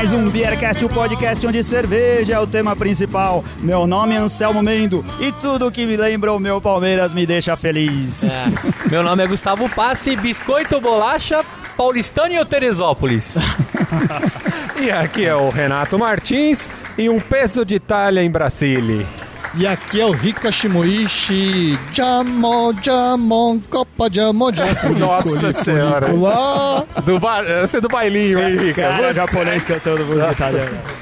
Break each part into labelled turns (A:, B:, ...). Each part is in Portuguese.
A: mais um Beercast, o podcast onde cerveja é o tema principal. Meu nome é Anselmo Mendo e tudo que me lembra o meu Palmeiras me deixa feliz.
B: É. Meu nome é Gustavo Passe, biscoito bolacha, paulistano ou Teresópolis.
C: e aqui é o Renato Martins e um peso de Itália em Brasília.
D: E aqui é o Rika Shimoishi. Jamon, jamon, copa jamon, jamon.
C: Nossa senhora. Do bar... Você é do bailinho, hein, Rika?
A: Cara, japonês cantando música italiana.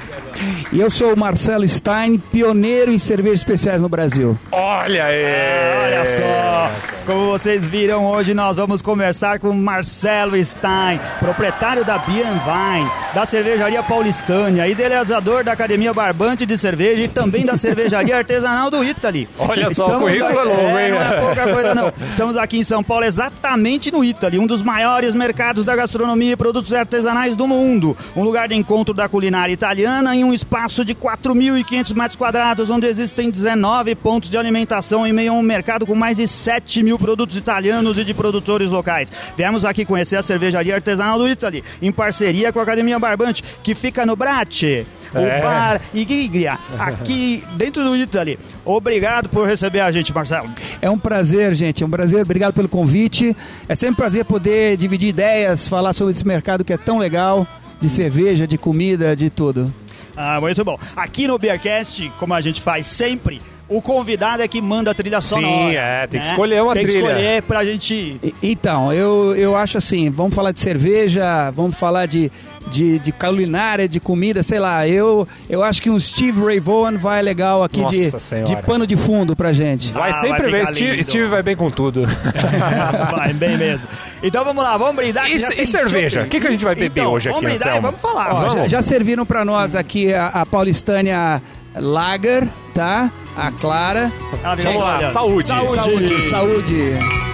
E: E eu sou o Marcelo Stein, pioneiro em cervejas especiais no Brasil.
C: Olha aí!
A: Ah, olha só! Como vocês viram, hoje nós vamos conversar com Marcelo Stein, proprietário da Beer Vine, da cervejaria paulistânia, idealizador da Academia Barbante de Cerveja e também da cervejaria artesanal do Italy.
C: Olha só, o currículo é longo,
A: é,
C: hein?
A: Não é pouca coisa, não. Estamos aqui em São Paulo, exatamente no Italy, um dos maiores mercados da gastronomia e produtos artesanais do mundo. Um lugar de encontro da culinária italiana em um espaço de 4.500 metros quadrados, onde existem 19 pontos de alimentação em meio a um mercado com mais de 7 mil produtos italianos e de produtores locais. Viemos aqui conhecer a cervejaria artesanal do Italy, em parceria com a Academia Barbante, que fica no Brate. O
C: É.
A: bar Igiglia, aqui dentro do Italy. Obrigado por receber a gente, Marcelo.
E: É um prazer, gente, é um prazer. Obrigado pelo convite. É sempre um prazer poder dividir ideias, falar sobre esse mercado que é tão legal, de cerveja, de comida, de tudo.
A: Ah, muito bom. Aqui no Beercast, como a gente faz sempre, o convidado é que manda a trilha sonora.
C: é, tem que escolher uma
A: tem
C: trilha.
A: Tem que escolher pra gente...
E: Então, eu, eu acho assim, vamos falar de cerveja, vamos falar de, de, de culinária, de comida, sei lá. Eu, eu acho que um Steve Ray Vaughan vai legal aqui de,
C: Senhora.
E: de pano de fundo pra gente.
C: Vai
A: Ah,
C: sempre
A: vai ficar
C: Steve. Steve vai bem com tudo.
A: vai, bem mesmo. Então vamos lá, vamos brindar.
C: E e cerveja? O que que a gente vai beber
A: Então,
C: hoje aqui,
A: Vamos brindar e
C: Anselmo?
A: vamos falar.
E: Ó,
A: Vamos.
E: já, já serviram pra nós aqui a, a paulistânia Lager, tá? A Clara.
A: Ah,
C: Vamos lá,
A: olha.
C: saúde.
A: Saúde.
E: Saúde.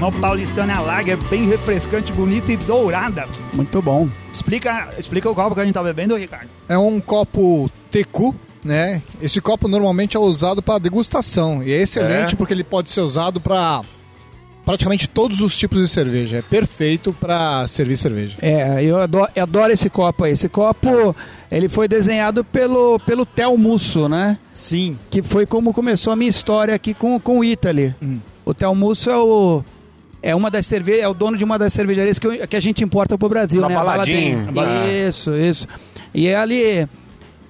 A: Uma paulistana lager bem refrescante, bonita e dourada.
E: Muito bom.
A: Explica, explica o copo que a gente tá bebendo, Ricardo.
D: É um copo tecu, né? Esse copo normalmente é usado para degustação. E é excelente
C: É?
D: porque ele pode ser usado para praticamente todos os tipos de cerveja. É perfeito para servir cerveja.
E: É, eu adoro, eu adoro esse copo aí. Esse copo, ele foi desenhado pelo, pelo Tel Musso, né?
A: Sim.
E: Que foi como começou a minha história aqui com, com o Italy.
A: Hum.
E: O Tel Musso é o... É, uma das cerve é o dono de uma das cervejarias que, eu- que a gente importa pro Brasil,
C: Na
E: né? A
C: Baladinho.
E: Isso, isso. E é ali...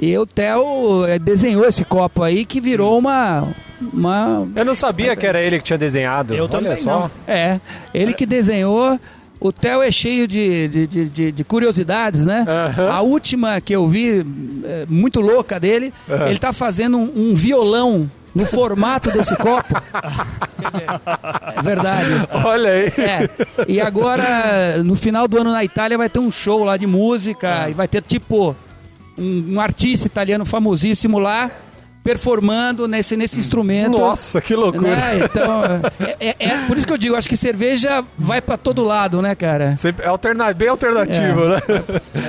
E: E o Theo eh, desenhou esse copo aí que virou uma... uma
C: Eu não sabia que era ele que tinha desenhado.
A: Eu
C: Olha
A: também
C: só.
A: não.
E: é, ele que desenhou. O Theo é cheio de, de, de, de- de curiosidades, né?
C: Aham.
E: A última que eu vi, é, muito louca dele,
C: Aham.
E: ele tá fazendo um, um violão no formato desse copo. É verdade.
C: Olha aí.
E: É. E agora, no final do ano na Itália, vai ter um show lá de música e vai ter tipo um, um artista italiano famosíssimo lá performando nesse, nesse instrumento.
C: Nossa, que loucura.
E: Né? Então, é, é- é por isso que eu digo, acho que cerveja vai pra todo lado, né, cara?
C: Sempre- É alterna... bem alternativo,
E: É.
C: né?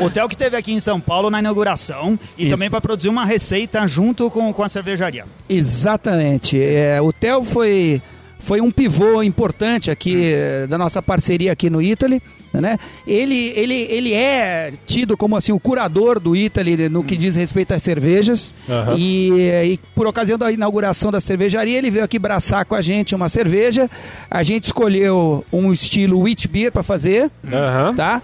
A: O Theo que teve aqui em São Paulo na inauguração e
E: Isso.
A: também para produzir uma receita junto com, com a cervejaria.
E: Exatamente. É, o Theo foi, foi um pivô importante aqui eh, da nossa parceria aqui no Italy. Né? Ele, ele, ele é tido como assim o curador do Italy no que diz respeito às cervejas
C: Aham.
E: e, eh, e por ocasião da inauguração da cervejaria ele veio aqui braçar com a gente uma cerveja a gente escolheu um estilo wheat beer para fazer
C: Aham.
E: tá?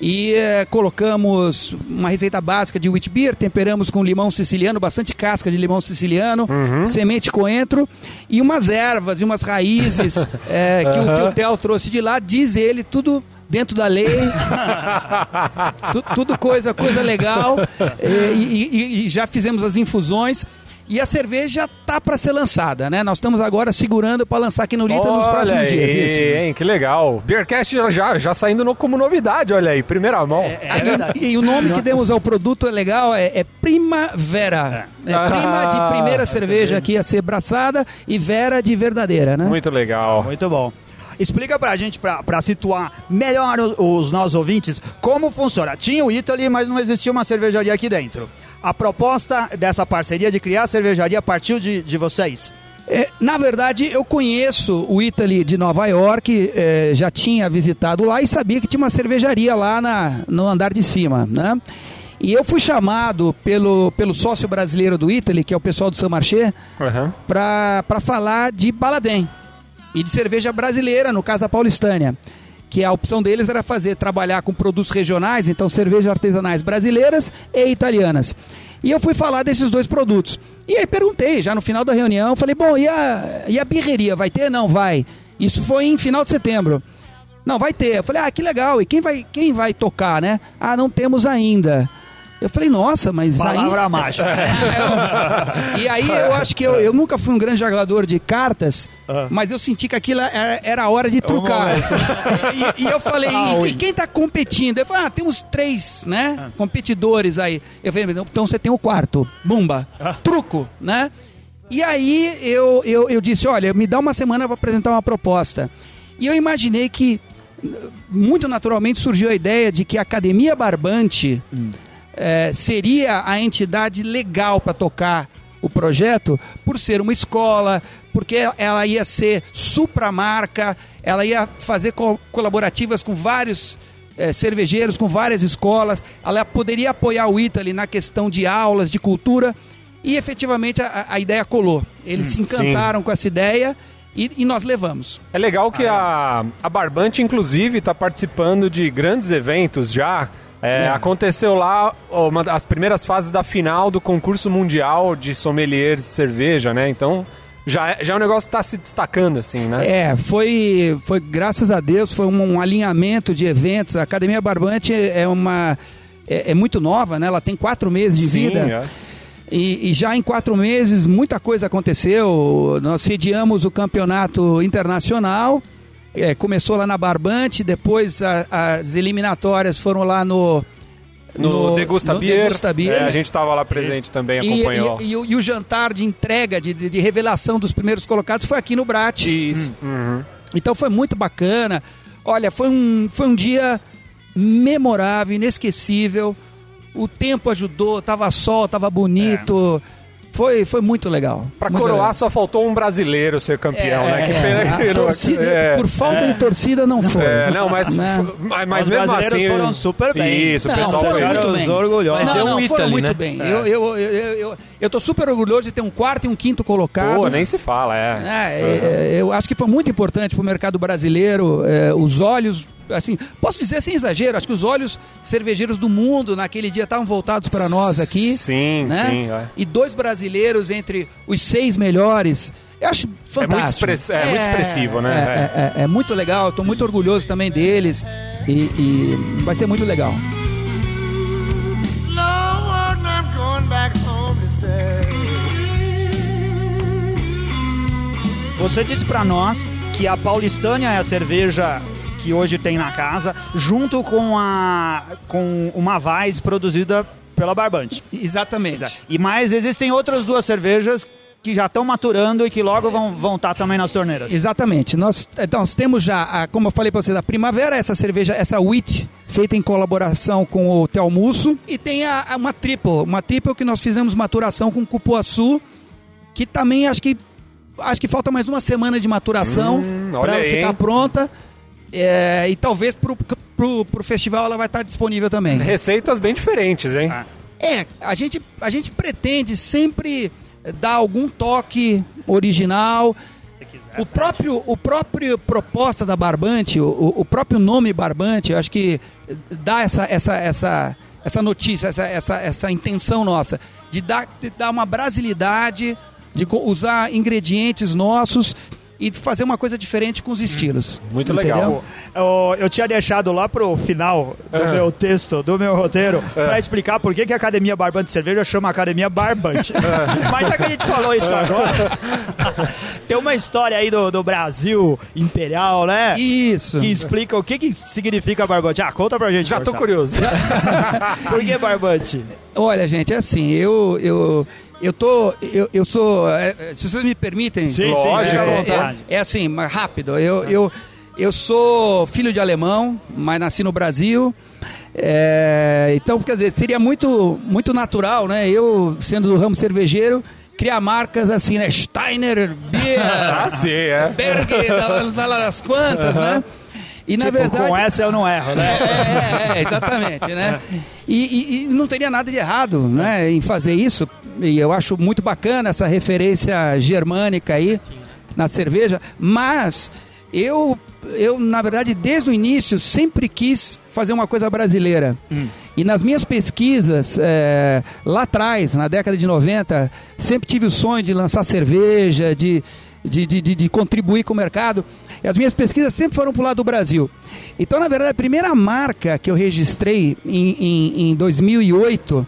E: E eh, colocamos uma receita básica de wheat beer, temperamos com limão siciliano, bastante casca de limão siciliano, semente coentro e umas ervas e umas raízes eh, que, o, que o Theo trouxe de lá. Diz ele, tudo dentro da lei, Tu- tudo coisa, coisa legal. Eh, e, e- e já fizemos as infusões. E a cerveja tá para ser lançada, né? Nós estamos agora segurando para lançar aqui no Lita nos próximos
C: aí,
E: dias. Isso.
C: hein? Que legal. Beercast já, já, já saindo no- como novidade, olha aí, primeira mão.
A: É verdade.
E: E, e o nome que demos ao produto é legal, é, é Primavera. É,
C: Ah.
E: prima de primeira cerveja aqui a ser braçada e vera de verdadeira, né?
C: Muito legal.
A: Muito bom. Explica pra gente, pra, pra situar melhor os, os nossos ouvintes, como funciona. Tinha o Italy, mas não existia uma cervejaria aqui dentro. A proposta dessa parceria de criar a cervejaria partiu de, de vocês?
E: É, na verdade, eu conheço o Italy de Nova York, é, já tinha visitado lá e sabia que tinha uma cervejaria lá na, no andar de cima, né? E eu fui chamado pelo, pelo sócio brasileiro do Italy, que é o pessoal do San Marché,
C: Aham.
E: para falar de Baladém e de cerveja brasileira, no caso a paulistânia. Que a opção deles era fazer, trabalhar com produtos regionais, então cervejas artesanais brasileiras e italianas. E eu fui falar desses dois produtos. E aí perguntei, já no final da reunião, falei, bom, e a, e a birreria, vai ter? Não, vai. Isso foi em final de setembro. Não, vai ter. Eu falei, ah, que legal. E quem vai, quem vai tocar, né? Ah, não temos ainda. Eu falei, nossa, mas
A: Palavra
E: aí...
A: mágica.
E: É, e aí eu acho que eu, eu nunca fui um grande jogador de cartas, mas eu senti que aquilo era, era a hora de trucar. E, e eu falei, e, e quem tá competindo? Eu falei, ah, temos três, né? Competidores aí. Eu falei, então você tem o quarto. Bumba. Truco, né? E aí eu, eu, eu disse, olha, me dá uma semana para apresentar uma proposta. E eu imaginei que, muito naturalmente, surgiu a ideia de que a Academia Barbante eh, seria a entidade legal para tocar o projeto, por ser uma escola, porque ela ia ser supramarca, ela ia fazer co- colaborativas com vários eh, cervejeiros, com várias escolas, ela poderia apoiar o Italy na questão de aulas, de cultura, e efetivamente a, a ideia colou. Eles se encantaram com essa ideia e, e nós levamos.
C: É legal que a, a Barbante, inclusive, está participando de grandes eventos já. É,
E: É.
C: Aconteceu lá uma, as primeiras fases da final do concurso mundial de sommeliers de cerveja, né? Então já, é- já é um negócio que está se destacando, assim, né?
E: É, foi, foi graças a Deus, foi um, um alinhamento de eventos. A Academia Barbante é uma. É, é muito nova, né? Ela tem quatro meses de
C: Sim,
E: vida.
C: é.
E: E, e já em quatro meses muita coisa aconteceu. Nós sediamos o campeonato internacional. É, começou lá na Barbante, depois a- as eliminatórias foram lá no.
C: No, Degusta
E: no
C: Beer,
E: Degusta Beer.
C: é, a gente estava lá presente também,
E: E-
C: acompanhou.
E: E, e o- e o jantar de entrega, de, de- revelação dos primeiros colocados foi aqui no Brat.
C: Isso. Uhum.
E: Então foi muito bacana. Olha, foi um, foi um dia memorável, inesquecível. O tempo ajudou, tava sol, tava bonito. Foi, foi muito legal.
C: Pra
E: Muito
C: coroar
E: legal.
C: só faltou um brasileiro ser campeão, né? Que pena que
E: É,
C: não-
E: torcida-
C: é.
E: Por falta de torcida não foi.
C: É, não, mas,
E: Né?
C: mas, mas
A: Os
C: mesmo
A: brasileiros
C: assim.
A: foram super bem.
C: Isso, o
E: Não,
C: pessoal
E: foram
C: foi.
E: muito bem.
A: orgulhosos.
B: Mas
E: não,
B: deu um
E: não, foram
B: Italy,
E: muito
B: né?
E: bem. Eu, eu, eu, eu, eu, eu tô super orgulhoso de ter um quarto e um quinto colocado.
C: Pô, nem se fala, é.
E: É, é, eu acho que foi muito importante para o mercado brasileiro. é, os olhos, assim, posso dizer sem exagero, acho que os olhos cervejeiros do mundo naquele dia estavam voltados para nós aqui.
C: Sim,
E: né?
C: sim. é.
E: E dois brasileiros entre os seis melhores. Eu acho fantástico.
C: express- é muito expressivo, né?
E: É, é- é- é muito legal, estou muito orgulhoso também deles. E, e vai ser muito legal.
A: Você disse pra nós que a Paulistânia é a cerveja que hoje tem na casa, junto com a com uma Weiss produzida pela Barbante.
E: Exatamente.
A: E mais existem outras duas cervejas que já estão maturando e que logo vão vão estar também nas torneiras.
E: Exatamente. Nós, eh, nós temos já, a- como eu falei para vocês, a Primavera, essa cerveja, essa wheat, feita em colaboração com o Telmusso. E tem a, a- uma triple, uma triple que nós fizemos maturação com cupuaçu, que também acho que acho que falta mais uma semana de maturação
C: Hum,
E: para ficar pronta. É, e talvez pro, pro, pro festival ela vai estar disponível também.
C: Receitas bem diferentes, hein?
A: Ah.
E: É, a gente, a gente pretende sempre dar algum toque original. O próprio, o próprio proposta da Barbante, o, o próprio nome Barbante, eu acho que dá essa, essa, essa, essa notícia, essa, essa, essa intenção nossa de dar, de dar uma brasilidade, de usar ingredientes nossos e fazer uma coisa diferente com os estilos.
C: Muito
E: Entendeu?
C: legal.
A: Eu, eu tinha deixado lá pro final do
C: Ah.
A: meu texto, do meu roteiro, pra explicar por que, que a Academia Barbante Cerveja chama Academia Barbante. Mas já que a gente falou isso agora, tem uma história aí do, do Brasil imperial, né?
E: Isso.
A: Que explica o que, que significa barbante. Ah, conta pra gente.
C: Já tô curioso.
A: Por que barbante?
E: Olha, gente, é assim, eu eu eu tô eu, eu sou, é, é, se vocês me permitem,
A: Sim,
C: Lógico,
E: é, é,
A: vontade.
E: é, é assim, mas rápido. Eu eu Eu sou filho de alemão, mas nasci no Brasil. É, então, quer dizer, seria muito, muito natural, né? Eu, sendo do ramo cervejeiro, criar marcas assim, né? Steiner, Beer,
C: Ah, sim, é.
E: Berg, das quantas, né? E na
A: Tipo,
E: verdade.
A: com essa eu não erro,
E: É,
A: né?
E: é, é, exatamente, né? E, e- e não teria nada de errado, né, em fazer isso. E eu acho muito bacana essa referência germânica aí na cerveja, mas eu, eu na verdade, desde o início sempre quis fazer uma coisa brasileira. E nas minhas pesquisas, é, lá atrás, na década de 90, sempre tive o sonho de lançar cerveja, de, de, de, de- de contribuir com o mercado. E as minhas pesquisas sempre foram para o lado do Brasil. Então, na verdade, a primeira marca que eu registrei em, em, em 2008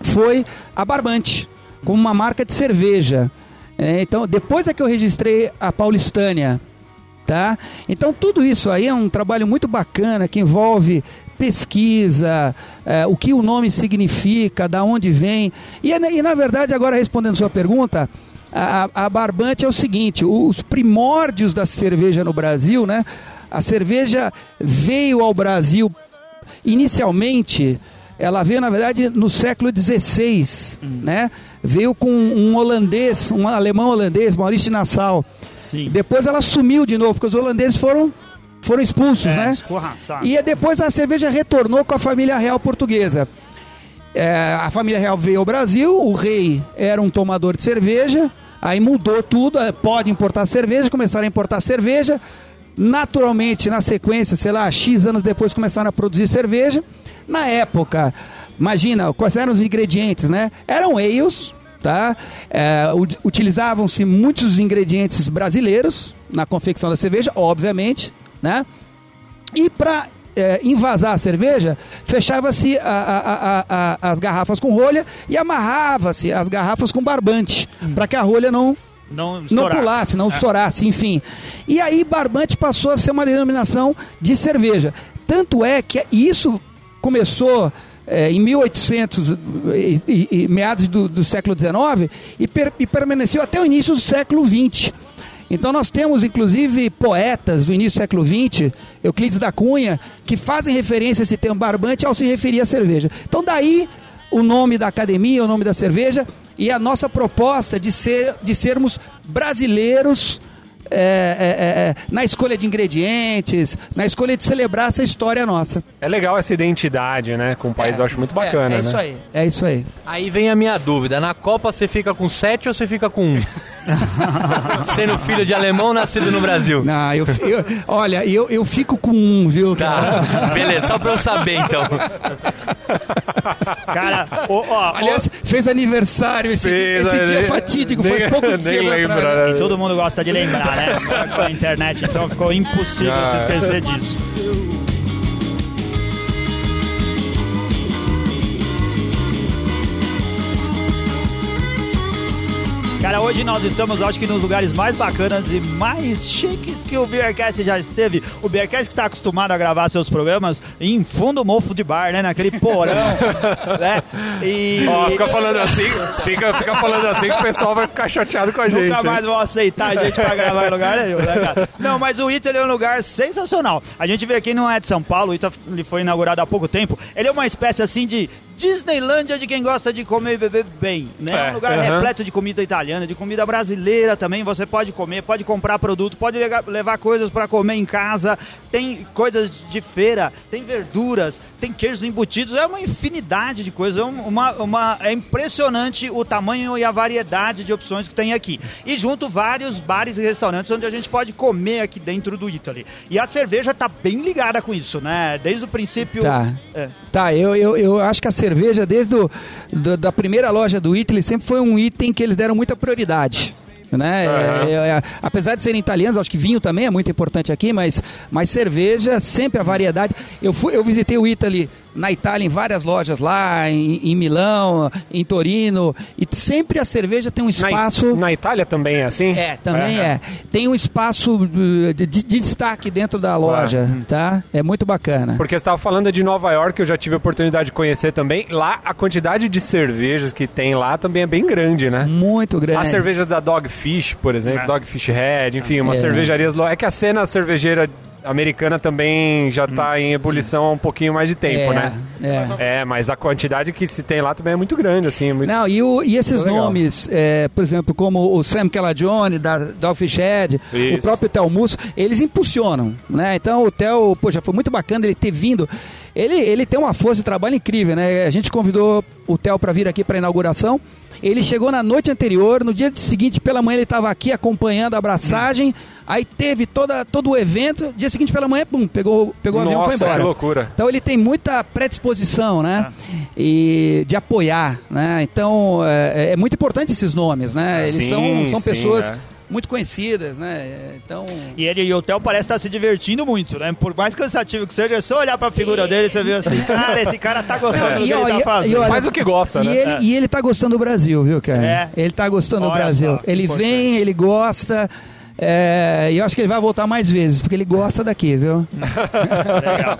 E: foi a Barbante, como uma marca de cerveja. É, então, depois é que eu registrei a Paulistânia, tá? Então, tudo isso aí é um trabalho muito bacana que envolve pesquisa, é, o que o nome significa, da onde vem. E, é- e, na verdade, agora respondendo sua pergunta, a, a Barbante é o seguinte: os primórdios da cerveja no Brasil, né? A cerveja veio ao Brasil inicialmente ela veio na verdade no século XVI, né? Veio com um holandês, um alemão holandês, Maurício Nassau.
A: Sim.
E: Depois ela sumiu de novo porque os holandeses foram foram expulsos,
A: É,
E: né?
A: escorraçado.
E: E depois a cerveja retornou com a família real portuguesa. É, a família real veio ao Brasil, o rei era um tomador de cerveja, aí mudou tudo, é, pode importar cerveja, começaram a importar cerveja. Naturalmente, na sequência, sei lá, X anos depois começaram a produzir cerveja. Na época, imagina, quais eram os ingredientes, né? Eram ales, tá? É, ut- Utilizavam-se muitos ingredientes brasileiros na confecção da cerveja, obviamente, né? E para invasar a cerveja, fechava-se as garrafas com rolha e amarrava-se as garrafas com barbante, para que a rolha não,
A: Não,
E: não pulasse, não estourasse, enfim. E aí barbante passou a ser uma denominação de cerveja. Tanto é que isso começou eh, em 1800 e, e- e meados do, do século XIX e, per- e permaneceu até o início do século XX. Então nós temos inclusive poetas do início do século XX, Euclides da Cunha, que fazem referência a esse termo barbante ao se referir à cerveja. Então daí o nome da academia, o nome da cerveja e a nossa proposta de, ser, de sermos brasileiros é, é, é, é, na escolha de ingredientes, na escolha de celebrar essa história nossa.
C: É legal essa identidade, né? Com o país, eu acho muito bacana,
E: é, é
C: né?
E: isso aí, é isso aí.
B: Aí vem a minha dúvida. Na Copa você fica com 7 ou você fica com 1? Sendo filho de alemão nascido no Brasil.
E: Não, eu, eu- olha, eu, eu fico com um, viu? cara?
B: Tá, beleza, só pra eu saber então.
A: Cara, ó, ó,
E: Aliás, fez aniversário esse,
C: Fez,
E: esse
C: né?
E: dia fatídico,
C: nem-
E: faz pouco tempo né?
C: né?
A: E todo mundo gosta de lembrar, né? Agora Com a internet, então ficou impossível
C: Ah.
A: se esquecer disso. Cara, hoje nós estamos, acho que, nos lugares mais bacanas e mais chiques que o Beercast já esteve. O Beercast que tá acostumado a gravar seus programas em fundo mofo de bar, né? Naquele porão, né? E...
C: Ó, fica falando assim, fica, fica falando assim que o pessoal vai ficar chateado com a gente.
A: Nunca
C: hein?
A: mais vão aceitar a gente pra gravar em lugar nenhum, né, cara? Não, mas o Ita é um lugar sensacional. A gente vê aqui, não é de São Paulo, o Ita ele foi inaugurado há pouco tempo. Ele é uma espécie assim de Disneylândia de quem gosta de comer e beber bem, né? É
C: É,
A: um lugar
C: aham.
A: repleto de comida italiana, de comida brasileira também. Você pode comer, pode comprar produto, pode levar coisas pra comer em casa. Tem coisas de feira, tem verduras, tem queijos embutidos, é uma infinidade de coisas. É, um- uma, uma, é impressionante o tamanho e a variedade de opções que tem aqui. E junto vários bares e restaurantes onde a gente pode comer aqui dentro do Italy. E a cerveja tá bem ligada com isso, né? Desde o princípio.
E: Tá.
A: É.
E: Tá, eu, eu, eu acho que a cerveja, desde o, do- da primeira loja do Italy, sempre foi um item que eles deram muita prioridade. Né? É, é, é, apesar de serem italianos, acho que vinho também é muito importante aqui, mas, mas cerveja, sempre a variedade. Eu, fui, eu visitei o Italy na Itália, em várias lojas lá, em, em Milão, em Torino, e sempre a cerveja tem um
C: Na,
E: espaço.
C: na Itália também é assim?
E: É, também é. Tem um espaço uh, de, de destaque dentro da loja, tá? É muito bacana.
C: Porque você estava falando de Nova York, eu já tive a oportunidade de conhecer também. Lá, a quantidade de cervejas que tem lá também é bem grande, né?
E: Muito grande.
C: As cervejas da Dogfish, por exemplo, Dogfish Head, enfim, umas
E: É.
C: cervejarias. lo- É que a cena cervejeira americana também já tá em ebulição há um pouquinho mais de tempo,
E: é,
C: né?
E: É.
C: É, mas a quantidade que se tem lá também é muito grande, assim. é muito-
E: Não, e, o- e esses nomes, é, por exemplo, como o Sam Calagione, da Dogfish Head, o próprio Theo Musso, eles impulsionam, né? Então o Theo, poxa, foi muito bacana ele ter vindo. Ele, ele tem uma força de trabalho incrível, né? A gente convidou o Theo para vir aqui para inauguração. Ele chegou na noite anterior, no dia seguinte, pela manhã, ele estava aqui acompanhando a abraçagem. Aí teve toda, todo o evento. Dia seguinte, pela manhã, pum, pegou, pegou o avião e foi embora.
C: que loucura.
E: Então ele tem muita predisposição, né? E de apoiar, né? Então é, é muito importante esses nomes, né? Eles
C: Sim,
E: são, são
C: sim,
E: pessoas
C: é.
E: Muito conhecidas, né? Então
A: E ele e o Theo parece estar se divertindo muito, né? Por mais cansativo que seja, é só olhar pra figura dele e você vê assim, cara, esse cara tá gostando do
E: E,
A: que ele tá fazendo.
E: e olha,
C: Faz o que gosta,
E: e
C: né?
E: ele, e ele tá gostando do Brasil, viu, cara?
A: É.
E: Ele tá gostando do
A: Olha
E: Brasil.
A: só,
E: ele
A: importante.
E: vem, ele gosta. é, E eu acho que ele vai voltar mais vezes, porque ele gosta daqui, viu?
A: Legal.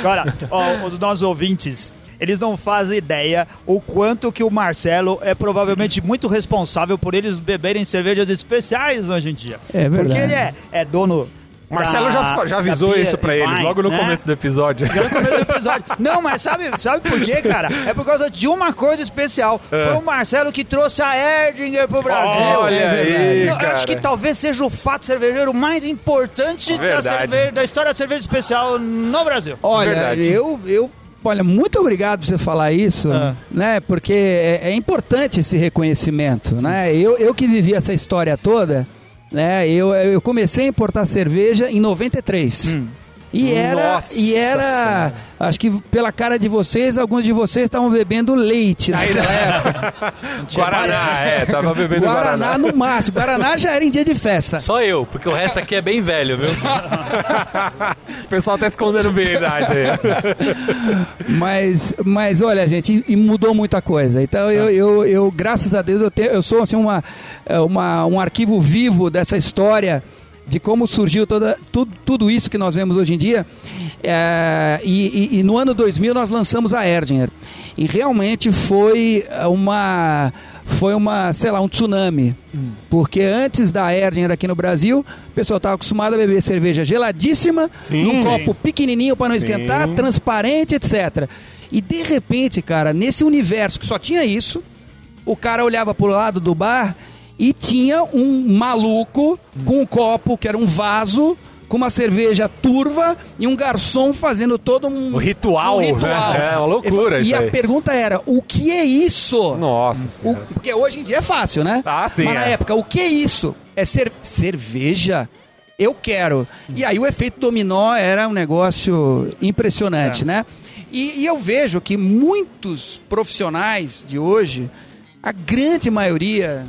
A: Agora, ó, os nossos ouvintes, eles não fazem ideia o quanto que o Marcelo é provavelmente muito responsável por eles beberem cervejas especiais hoje em dia.
E: É verdade.
A: Porque ele é, é dono.
C: O Marcelo já,
A: da-
C: já avisou isso pra
A: and
C: eles logo no
A: né?
C: começo do episódio.
A: Já no começo do episódio. Não, mas sabe, sabe por quê, cara? É por causa de uma coisa especial. Foi o Marcelo que trouxe a Erdinger pro Brasil.
C: Olha
E: É
C: aí.
A: Eu
C: cara.
A: acho que talvez seja o fato cervejeiro mais importante da, cerveja, da história da cerveja especial no Brasil.
E: Olha,
C: Verdade.
E: eu, eu. Olha, muito obrigado por você falar isso,
A: Ah.
E: né? Porque é, é importante esse reconhecimento, né? Eu, eu que vivi essa história toda, né? Eu, eu comecei a importar cerveja em 93. E era,
C: Nossa
E: e era,
C: Senhora.
E: acho que pela cara de vocês, alguns de vocês estavam bebendo leite naquela época.
C: Guaraná, é, tava bebendo
E: Guaraná,
C: Guaraná.
E: no máximo. Guaraná já era em dia de festa.
B: Só eu, porque o resto aqui é bem velho, viu?
C: O pessoal tá escondendo bem a idade aí.
E: Mas, mas olha, gente, e, mudou muita coisa. Então, eu, eu, eu, graças a Deus, eu, te- eu sou assim, uma, é, uma, um arquivo vivo dessa história de como surgiu toda, tudo, tudo isso que nós vemos hoje em dia. É, e, e- e no ano 2000 nós lançamos a Erdinger. E realmente foi uma, foi uma, sei lá, um tsunami. Porque antes da Erdinger aqui no Brasil, o pessoal estava acostumado a beber cerveja geladíssima,
C: Sim.
E: num copo pequenininho para não esquentar,
C: Sim.
E: transparente, etc. E de repente, cara, nesse universo que só tinha isso, o cara olhava pro lado do bar e tinha um maluco com um copo que era um vaso com uma cerveja turva e um garçom fazendo todo um
C: O ritual,
E: um ritual.
C: né? É uma loucura
E: E
C: isso
E: a
C: aí.
E: pergunta era: o que é isso?
C: Nossa
E: O- porque hoje em dia é fácil, né?
C: Ah, sim,
E: Mas na
C: é.
E: época, o que é isso? É cer cerveja? Eu quero. E aí o efeito dominó era um negócio impressionante, né? E, e eu vejo que muitos profissionais de hoje, a grande maioria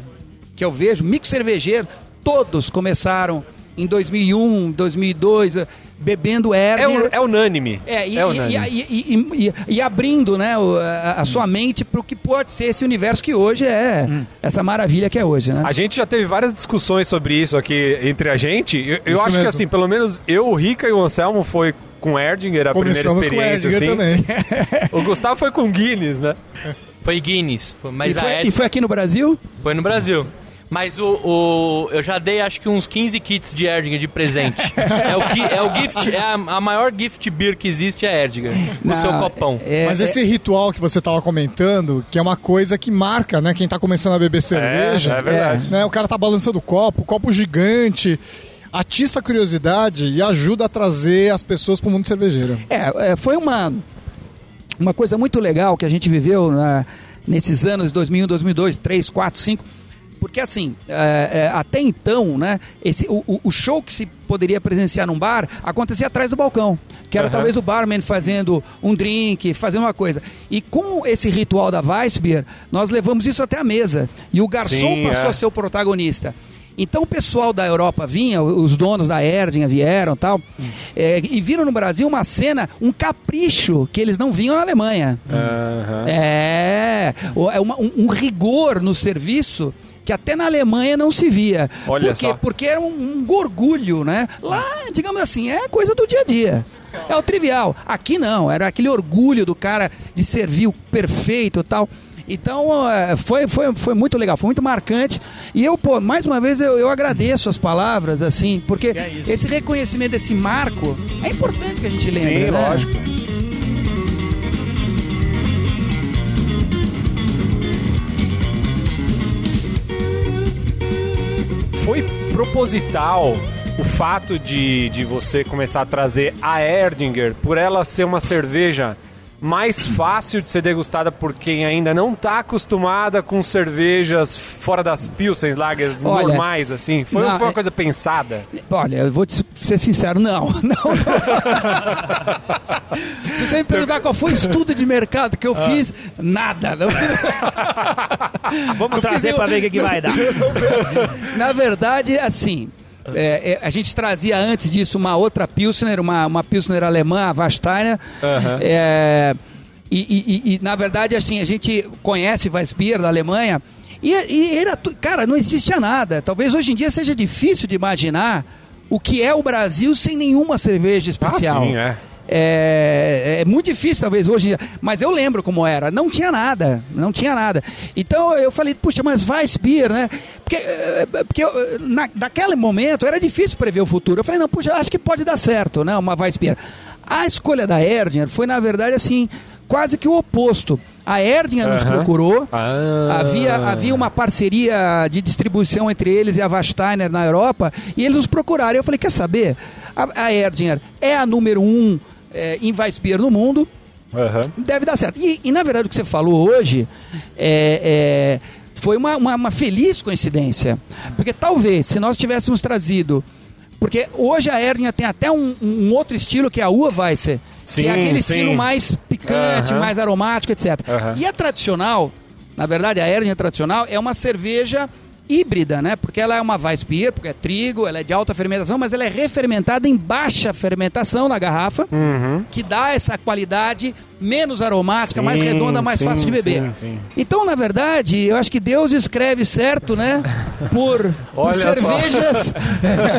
E: que eu vejo, micro cervejeiro, todos começaram em 2001, 2002, eh, bebendo
C: É,
E: Erdinger.
C: un- é unânime.
E: É, e,
C: é unânime.
E: e- e- e- e- e abrindo né, a, a sua mente para o que pode ser esse universo que hoje é essa maravilha que é hoje, né?
C: A gente já teve várias discussões sobre isso aqui entre a gente. Eu, eu acho que
D: mesmo.
C: assim, pelo menos eu, o Rica e o Anselmo foi com Erdinger a
D: Começamos com
C: primeira experiência.
D: Erdinger
C: assim.
D: também.
C: O Gustavo foi com Guinness, né?
B: Foi Guinness, mas
E: e,
B: a
E: foi,
B: Ed
E: e foi aqui no Brasil?
B: foi no Brasil. Mas o, o- eu já dei acho que uns 15 kits de Erdinger de presente. é o que é o gift, é a, a maior gift beer que existe é Erdinger, no
E: Não,
B: seu copão.
E: é-
D: Mas
E: é-
D: esse ritual que você tava comentando, que é uma coisa que marca, né? Quem tá começando a beber cerveja.
C: é verdade.
D: né, o cara tá balançando o copo, copo gigante. Atiça a curiosidade e ajuda a trazer as pessoas pro mundo cervejeiro.
E: É, é, foi uma, uma coisa muito legal que a gente viveu na- nesses anos de 2001, 2002, 3, 4, 5. Porque assim, é, é, até então, né, esse, o, o- show que se poderia presenciar num bar acontecia atrás do balcão. Que era
C: Aham.
E: talvez o barman fazendo um drink, fazendo uma coisa. E com esse ritual da Weissbier, nós levamos isso até a mesa. E o garçom
C: Sim,
E: passou
C: é.
E: a ser o protagonista. Então o pessoal da Europa vinha, os donos da Erdinha vieram tal, é, e viram no Brasil uma cena, um capricho que eles não vinham na Alemanha.
C: Aham.
E: É, é uma- um, um rigor no serviço que até na Alemanha não se via.
C: Olha
E: Por quê?
C: só.
E: Porque era um, um orgulho, né? Lá, digamos assim, é coisa do dia a dia. É o trivial. Aqui não, era aquele orgulho do cara de servir o perfeito e tal. Então, foi, foi, foi muito legal, foi muito marcante. E eu, pô, mais uma vez, eu, eu agradeço as palavras, assim, porque
A: é
E: esse reconhecimento desse marco é importante que a gente lembre,
C: Sim,
E: né?
C: lógico. Proposital o fato de, de você começar a trazer a Erdinger, por ela ser uma cerveja mais fácil de ser degustada por quem ainda não está acostumada com cervejas fora das Pilsen Lagers
E: Olha,
C: normais, assim? Foi,
E: não,
C: foi uma
E: é-
C: coisa pensada?
E: Olha, eu vou te ser sincero, não. não. Se você me perguntar qual foi o estudo de mercado que eu fiz, nada. Não fiz-
A: Vamos
E: Eu
A: trazer
E: eu-
A: ver o que, que vai dar.
E: Na verdade, assim, é, é, a gente trazia antes disso uma outra Pilsner, uma, uma Pilsner alemã, a Warsteiner.
C: Aham.
E: É, e, e- e- na verdade, assim, a gente conhece Weissbier da Alemanha. E, e era, cara, não existia nada. Talvez hoje em dia seja difícil de imaginar o que é o Brasil sem nenhuma cerveja especial.
C: Ah, sim, é.
E: É, é muito difícil, talvez, hoje, mas eu lembro como era. Não tinha nada, não tinha nada. Então eu falei, puxa, mas Weissbier, né? Porque, eh, porque eu, na, naquele momento era difícil prever o futuro. Eu falei, não, puxa, acho que pode dar certo, né? Uma Weissbier. A escolha da Erdinger foi, na verdade, assim, quase que o oposto. A Erdinger nos
C: Aham.
E: procurou,
C: Ah.
E: Havia, havia uma parceria de distribuição entre eles e a Vasteiner na Europa e eles nos procuraram. Eu falei, quer saber? A, a Erdinger é a número um é, em Weissbier no mundo,
C: Aham.
E: deve dar certo. E, e, na verdade o que você falou hoje é, é, foi uma, uma, uma feliz coincidência. Porque talvez se nós tivéssemos trazido... Porque hoje a Erdinger tem até um, um outro estilo que é a Urweisse,
C: Sim,
E: que é aquele
C: sim.
E: estilo mais picante,
C: Aham.
E: mais aromático, etc.
C: Aham.
E: E a tradicional, na verdade, a Erdinger tradicional é uma cerveja híbrida, né? Porque ela é uma Weissbier, porque é trigo, ela é de alta fermentação, mas ela é refermentada em baixa fermentação na garrafa,
C: Uhum.
E: que dá essa qualidade menos aromática,
C: Sim,
E: mais redonda, mais
C: sim,
E: fácil de beber.
C: sim, sim.
E: Então, na verdade, eu acho que Deus escreve certo, né? Por, por cervejas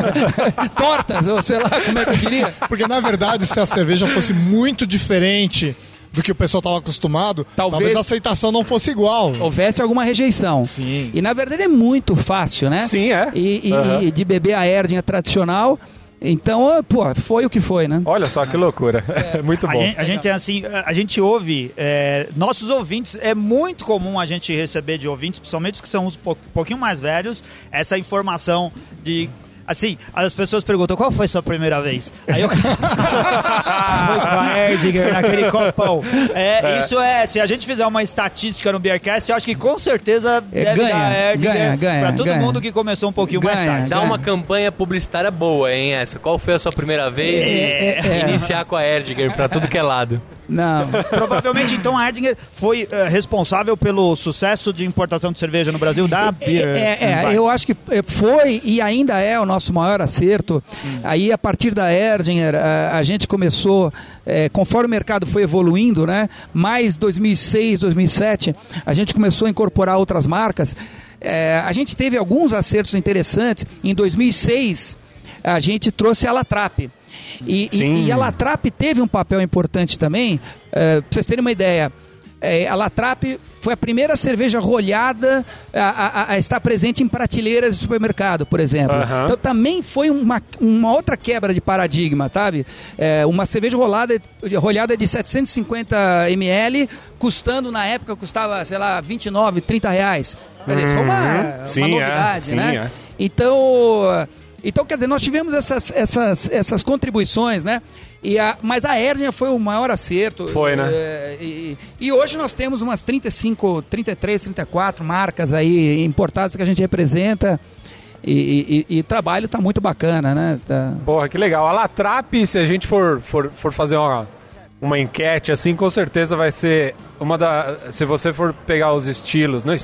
E: tortas, ou sei lá como é que eu diria.
D: Porque, na verdade, se a cerveja fosse muito diferente do que o pessoal estava acostumado,
E: Talvez-
D: talvez... a aceitação não fosse igual.
E: Houvesse alguma rejeição.
D: Sim.
E: E na verdade é muito fácil, né?
C: Sim, é.
E: E, e-
C: Aham.
E: e de beber a Erdinha tradicional. Então, ah, pô, foi o que foi, né?
C: Olha só que loucura. Muito
A: A
C: bom.
A: gente, a gente é assim, a gente ouve, é, nossos ouvintes, é muito comum a gente receber de ouvintes, principalmente os que são uns pou- pouquinho mais velhos, essa informação de. Assim, as pessoas perguntam qual foi sua primeira vez? Aí eu. foi com a Erdinger naquele copão. É, Isso é, se a gente fizer uma estatística no Beercast, eu acho que com certeza
E: É,
A: deve
E: ganha,
A: dar Erdinger
E: ganha, ganha,
A: pra todo
E: ganha.
A: mundo que começou um pouquinho mais
E: Ganha,
A: tarde.
B: Dá uma campanha publicitária boa, hein, essa? Qual foi a sua primeira vez?
E: É,
B: e
E: é, é.
B: iniciar com a Erdinger pra tudo que é lado.
E: Não.
A: Provavelmente, então, a Erdinger foi eh, responsável pelo sucesso de importação de cerveja no Brasil da Beer.
E: É, é, eu acho que é, foi e ainda é o nosso maior acerto. Aí, a partir da Erdinger, a, a gente começou, é, conforme o mercado foi evoluindo, né? Mais 2006, 2007, a gente começou a incorporar outras marcas. É, a gente teve alguns acertos interessantes. Em 2006, a gente trouxe a Latrap. E, e, e a Latrap teve um papel importante também. É, pra vocês terem uma ideia, é, a Latrap foi a primeira cerveja rolhada a, a- a estar presente em prateleiras de supermercado, por exemplo.
C: Aham.
E: Então também foi uma, uma outra quebra de paradigma, sabe? É, uma cerveja rolada, rolhada de 750 ml, custando na época, custava, sei lá, 29, 30 reais. Quer dizer, isso foi uma,
C: Uhum.
E: uma
C: Sim, é.
E: novidade,
C: Sim,
E: né?
C: é.
E: Então, então, quer dizer, nós tivemos essas, essas, essas contribuições, né? E a, mas a Erdinger foi o maior acerto.
C: Foi, né?
E: É, e, e hoje nós temos umas 35, 33, 34 marcas aí importadas que a gente representa. E, e- e o trabalho tá muito bacana, né? Tá-
C: Porra, que legal. A Latrap, se a gente for, for, for fazer uma, uma enquete assim, com certeza vai ser uma da. Se você for pegar os estilos. Não,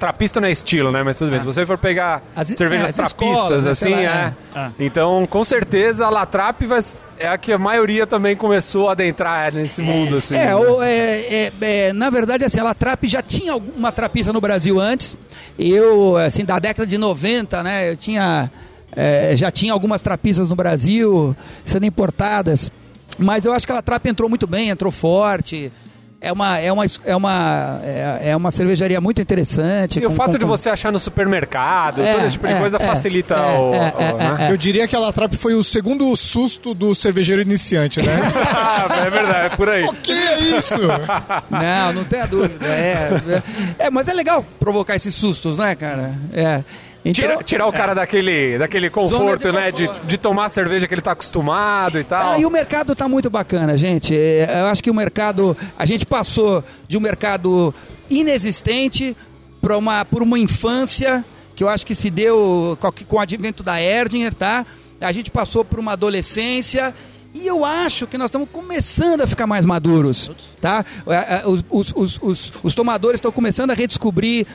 C: trapista não é estilo, né? Mas tudo bem. Se você for pegar
E: As-
C: cervejas
E: é, as
C: trapistas,
E: escolas, né?
C: assim,
E: lá,
C: é.
E: é.
A: Ah.
C: Então, com certeza, a Latrap vai, é a que a maioria também começou a adentrar nesse mundo, assim.
E: É,
C: né?
E: é, é, é, na verdade, assim, a Latrap já tinha alguma trapista no Brasil antes. Eu, assim, da década de 90, né, eu tinha, é, já tinha algumas trapistas no Brasil sendo importadas. Mas eu acho que a Latrap entrou muito bem, entrou forte. É uma, é uma, é uma, é, é uma cervejaria muito interessante.
C: E o
E: com-
C: fato
E: com-
C: de você achar no supermercado,
E: É,
C: todo esse tipo de
E: é,
C: coisa
E: é,
C: facilita
E: é,
C: o.
E: é,
C: o-
E: é,
C: né?
D: Eu diria que a Latrap foi o segundo susto do cervejeiro iniciante, né?
C: Ah, é verdade, é por aí.
D: o que é isso?
E: Não, não tenha dúvida. É, é, é, mas é legal provocar esses sustos, né, cara? É. Então,
C: Tira- tirar o cara daquele, daquele conforto,
E: de
C: né? De,
E: conforto.
C: de tomar a cerveja que ele tá acostumado e tal.
E: Ah, e o mercado está muito bacana, gente. É, Eu acho que o mercado. A gente passou de um mercado inexistente para uma, por uma infância que eu acho que se deu com, o advento da Erdinger, tá? A gente passou por uma adolescência. E eu acho que nós estamos começando a ficar mais maduros, tá? É, é, Os, os, os, os, os tomadores estão começando a redescobrir.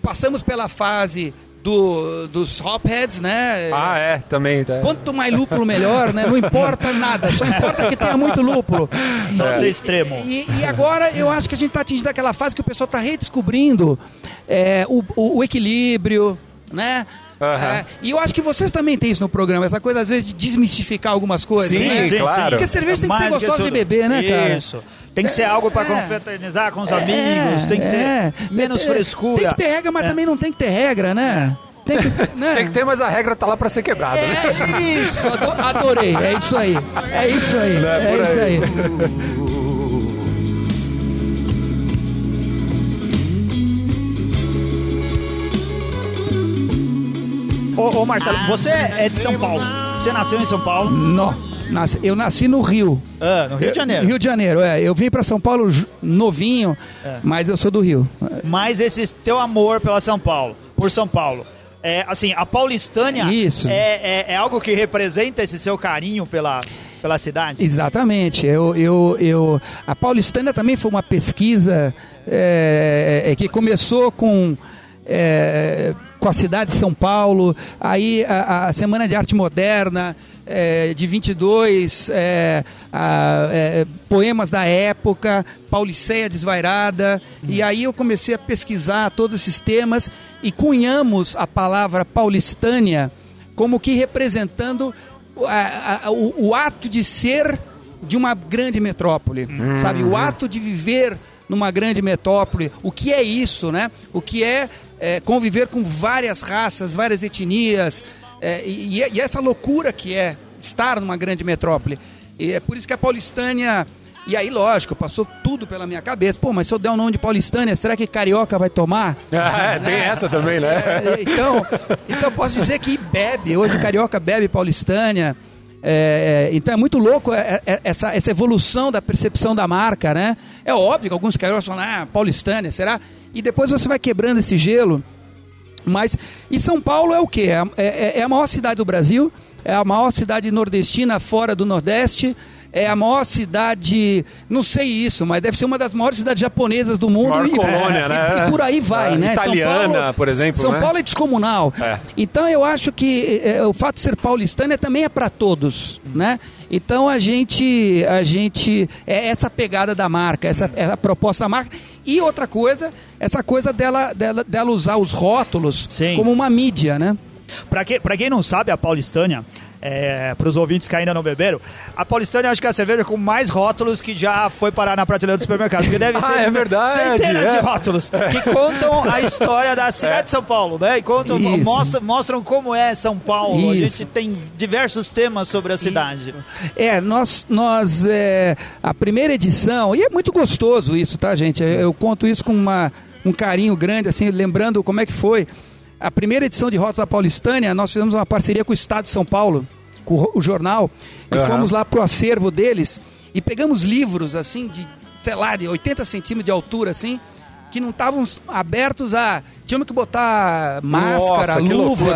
E: Passamos pela fase do, dos hopheads, né?
C: Ah, é, também. Tá.
E: Quanto mais lúpulo, melhor, né? Não importa nada, só importa que tenha muito lúpulo.
A: Não ser extremo.
E: E, e agora eu acho que a gente está atingindo aquela fase que o pessoal está redescobrindo é, o, o- o equilíbrio, né?
C: Aham.
E: É, e eu acho que vocês também têm isso no programa, essa coisa às vezes de desmistificar algumas coisas,
C: Sim,
E: né?
C: claro.
E: Porque cerveja tem que ser gostosa de
A: tudo.
E: beber, né, cara?
A: Isso. Tem que ser algo para
E: É.
A: confraternizar com os amigos, tem que ter
E: É,
A: menos
E: é,
A: frescura.
E: Tem que ter regra, mas
A: É.
E: também não tem que ter regra, né? Tem que, né?
C: Tem que ter, mas a regra tá lá pra ser quebrada, né?
E: É isso, ado- adorei. É isso aí. É isso aí.
C: Não é
E: É isso
C: aí.
E: aí.
A: Ô, ô, Marcelo, você é de São Paulo. Você nasceu em São Paulo,
E: Nó, nasci- eu nasci no Rio.
A: ah, no Rio de Janeiro.
E: Rio de Janeiro, é. Eu vim pra São Paulo novinho,
A: É.
E: mas eu sou do Rio.
A: Mas esse teu amor pela São Paulo, por São Paulo. É, assim, a paulistânia
E: Isso.
A: É, é, é algo que representa esse seu carinho pela, pela cidade?
E: Exatamente. Eu, eu, eu, a Paulistânia também foi uma pesquisa é, é, que começou com, é, com a cidade de São Paulo, aí a, a Semana de Arte Moderna, é, de 22, é, a- é, poemas da época, Pauliceia Desvairada, e aí eu comecei a pesquisar todos esses temas e cunhamos a palavra paulistânia como que representando a- a- o, o ato de ser de uma grande metrópole, sabe? O ato de viver numa grande metrópole. O que é isso, né? O que é, é, conviver com várias raças, várias etnias é, e, e essa loucura que é estar numa grande metrópole. E é por isso que a Paulistânia e aí, lógico, passou tudo pela minha cabeça. Pô, mas se eu der o nome de Paulistânia, será que Carioca vai tomar?
C: É, tem essa também, né?
E: É, então, então eu posso dizer que bebe. Hoje Carioca bebe Paulistânia. É, é, então é muito louco é, é, essa, essa evolução da percepção da marca, né? É óbvio que alguns cariocas falam, ah, Paulistânia, será? E depois você vai quebrando esse gelo. Mas, e São Paulo é o quê? É, é- é a maior cidade do Brasil, é a maior cidade nordestina fora do Nordeste, é a maior cidade, não sei isso, mas deve ser uma das maiores cidades japonesas do mundo.
C: Maior
E: e,
C: colônia,
E: e-
C: né?
E: e por aí vai,
C: É,
E: né? São
C: italiana,
E: Paulo-
C: por exemplo,
E: São
C: né?
E: Paulo é descomunal.
C: É.
E: Então eu acho que eh, o fato de ser paulistânia também é para todos, né? Então a gente, a gente é essa pegada da marca, essa, essa proposta da marca e outra coisa, essa coisa dela, dela, dela usar os rótulos
A: Sim.
E: como uma mídia, né?
A: Pra, que, pra quem não sabe, a paulistânia, é, pros ouvintes que ainda não beberam, a paulistânia acho que é a cerveja com mais rótulos que já foi parar na prateleira do supermercado. Porque deve ter
C: Ah, é verdade,
A: centenas
C: é.
A: de rótulos que contam a história da cidade de São Paulo, né? E contam,
E: Isso.
A: mostram, mostram como é São Paulo. A
E: Isso.
A: gente tem diversos temas sobre a cidade.
E: É, nós, nós é, a primeira edição, e é muito gostoso isso, tá, gente? Eu, eu conto isso com uma, um carinho grande, assim, lembrando como é que foi. A primeira edição de Rotas da Paulistânia, nós fizemos uma parceria com o Estado de São Paulo, com o, jornal, e
C: Aham.
E: fomos lá pro acervo deles e pegamos livros, assim, de, sei lá, de 80 centímetros de altura, assim, que não estavam abertos a. Tínhamos que botar máscara,
C: Nossa,
E: luva.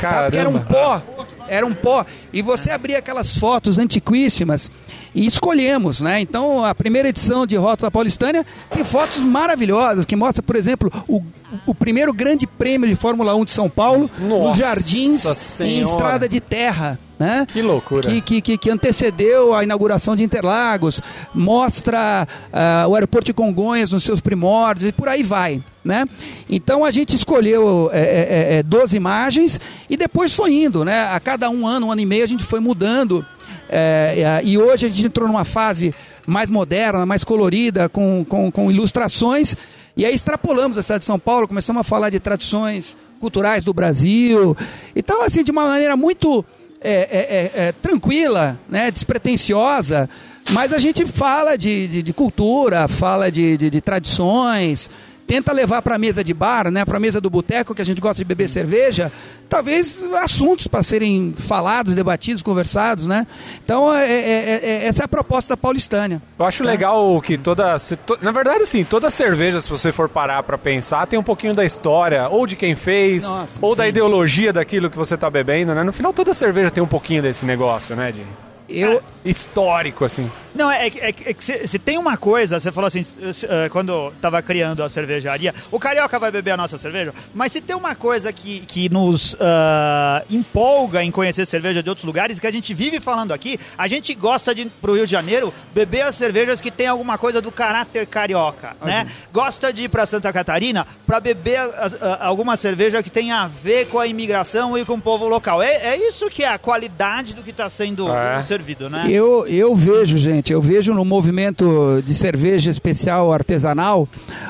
E: tá? Porque era um pó. era um pó. E você abria aquelas fotos antiquíssimas e escolhemos, né? Então, a primeira edição de Rotas da Paulistânia tem fotos maravilhosas, que mostra, por exemplo, o, o primeiro grande prêmio de Fórmula 1 de São Paulo,
C: Nossa
E: nos jardins,
C: Senhora.
E: em estrada de terra, né?
C: Que loucura.
E: Que, que, que, antecedeu a inauguração de Interlagos, mostra ah, o aeroporto de Congonhas nos seus primórdios e por aí vai. Né? Então a gente escolheu é, é, é, 12 imagens e depois foi indo. Né? A cada um ano, um ano e meio, a gente foi mudando. É, é, e hoje a gente entrou numa fase mais moderna, mais colorida, com, com, com ilustrações. E aí extrapolamos a cidade de São Paulo, começamos a falar de tradições culturais do Brasil. Então, assim, de uma maneira muito é, é, é, é, tranquila, né, despretensiosa, mas a gente fala de, de, de cultura, fala de, de, de tradições, tenta levar para a mesa de bar, né, para a mesa do boteco, que a gente gosta de beber cerveja, talvez assuntos para serem falados, debatidos, conversados, né? Então, é, é, é, essa é a proposta da Paulistânia.
C: Eu acho legal que toda. Na verdade, sim, toda cerveja, se você for parar pra pensar, tem um pouquinho da história, ou de quem fez,
E: Nossa,
C: ou da
E: sim.
C: ideologia daquilo que você tá bebendo, né? No final, toda cerveja tem um pouquinho desse negócio, né? De
E: Eu,
C: histórico, assim.
A: Não, é, que- é, que- é que se, tem uma coisa, você falou assim, eh, quando tava criando a cervejaria, o carioca vai beber a nossa cerveja, mas se tem uma coisa que, que nos ah, empolga em conhecer cerveja de outros lugares, que a gente vive falando aqui, a gente gosta de ir pro Rio de Janeiro beber as cervejas que tem alguma coisa do caráter carioca, né? Gosta de ir pra Santa Catarina pra beber as- ah, alguma cerveja que tem a ver com a imigração e com o povo local. É, é isso que é a qualidade do que está sendo
C: É.
A: servido, né?
E: Eu, eu vejo, gente, eu vejo no movimento de cerveja especial artesanal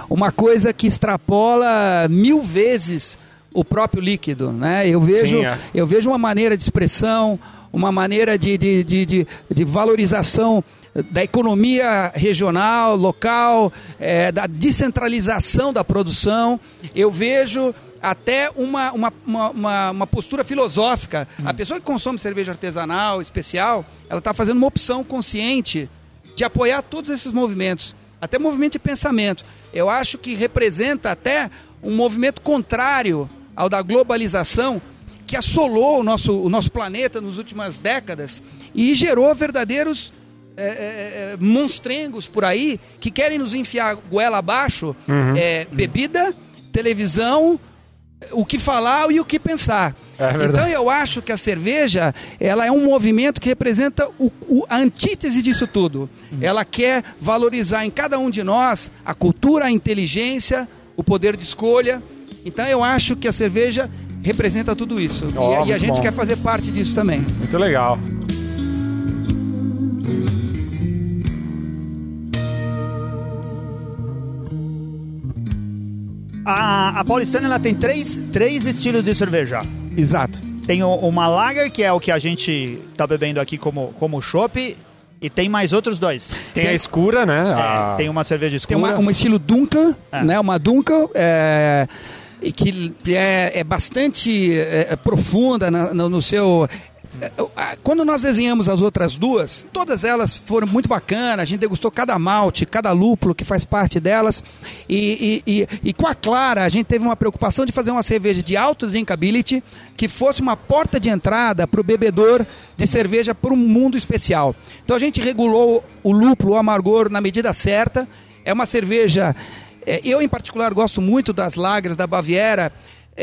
E: uma coisa que extrapola mil vezes o próprio líquido, né? Eu vejo,
C: Sim, é.
E: eu vejo uma maneira de expressão, uma maneira de, de, de, de, de valorização da economia regional, local, eh, da descentralização da produção. Eu vejo até uma, uma, uma, uma, postura filosófica. A pessoa que consome cerveja artesanal, especial, ela está fazendo uma opção consciente de apoiar todos esses movimentos, até movimento de pensamento. Eu acho que representa até um movimento contrário ao da globalização que assolou o nosso, o nosso planeta nas últimas décadas e gerou verdadeiros é, é, monstrengos por aí que querem nos enfiar goela abaixo é, bebida, televisão, o que falar e o que pensar.
C: É
E: então eu acho que a cerveja ela é um movimento que representa o, o- a antítese disso tudo. Ela quer valorizar em cada um de nós a cultura, a inteligência, o poder de escolha. Então eu acho que a cerveja representa tudo isso. E-
C: Ó,
E: e, a gente
C: bom.
E: quer fazer parte disso também.
C: Muito legal.
A: A, a paulistana ela tem três, três estilos de cerveja.
E: Exato.
A: Tem o- uma lager, que é o que a gente tá bebendo aqui como, como chopp, e tem mais outros dois.
C: Tem, a escura, né?
A: É,
C: A-
A: tem uma cerveja
E: Tem
A: escura.
E: uma, um estilo Dunkel,
A: É.
E: né? Uma Dunkel é, e que é, é bastante é, profunda na- no, no seu. É, a- Quando nós desenhamos as outras duas, todas elas foram muito bacanas. A gente degustou cada malte, cada lúpulo que faz parte delas. E, e- e- e com a Clara, a gente teve uma preocupação de fazer uma cerveja de alto drinkability que fosse uma porta de entrada para o bebedor de cerveja para um mundo especial. Então a gente regulou o lúpulo, o amargor na medida certa. É uma cerveja. é, eu, em particular, gosto muito das lagras da Baviera.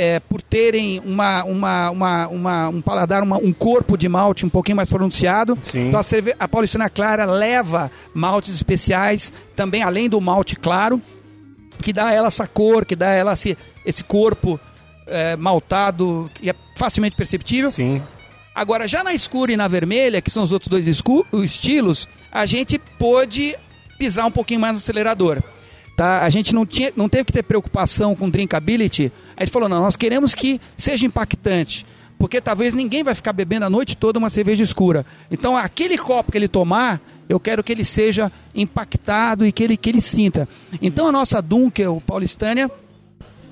E: É, por terem uma, uma, uma, uma- um paladar, uma- um corpo de malte um pouquinho mais pronunciado.
C: Sim.
E: Então a, cerve a Paulistana Clara leva maltes especiais, também além do malte claro, que dá a ela essa cor, que dá a ela esse, esse corpo é, maltado, que é facilmente perceptível.
C: Sim.
E: Agora, já na escura e na vermelha, que são os outros dois estilos, a gente pôde pisar um pouquinho mais no acelerador. Tá? A gente não, tinha, não teve que ter preocupação com drinkability. A gente falou, não, nós queremos que seja impactante. Porque talvez ninguém vai ficar bebendo a noite toda uma cerveja escura. Então, aquele copo que ele tomar, eu quero que ele seja impactado e que ele, que ele sinta. Então, a nossa Dunkel Paulistânia,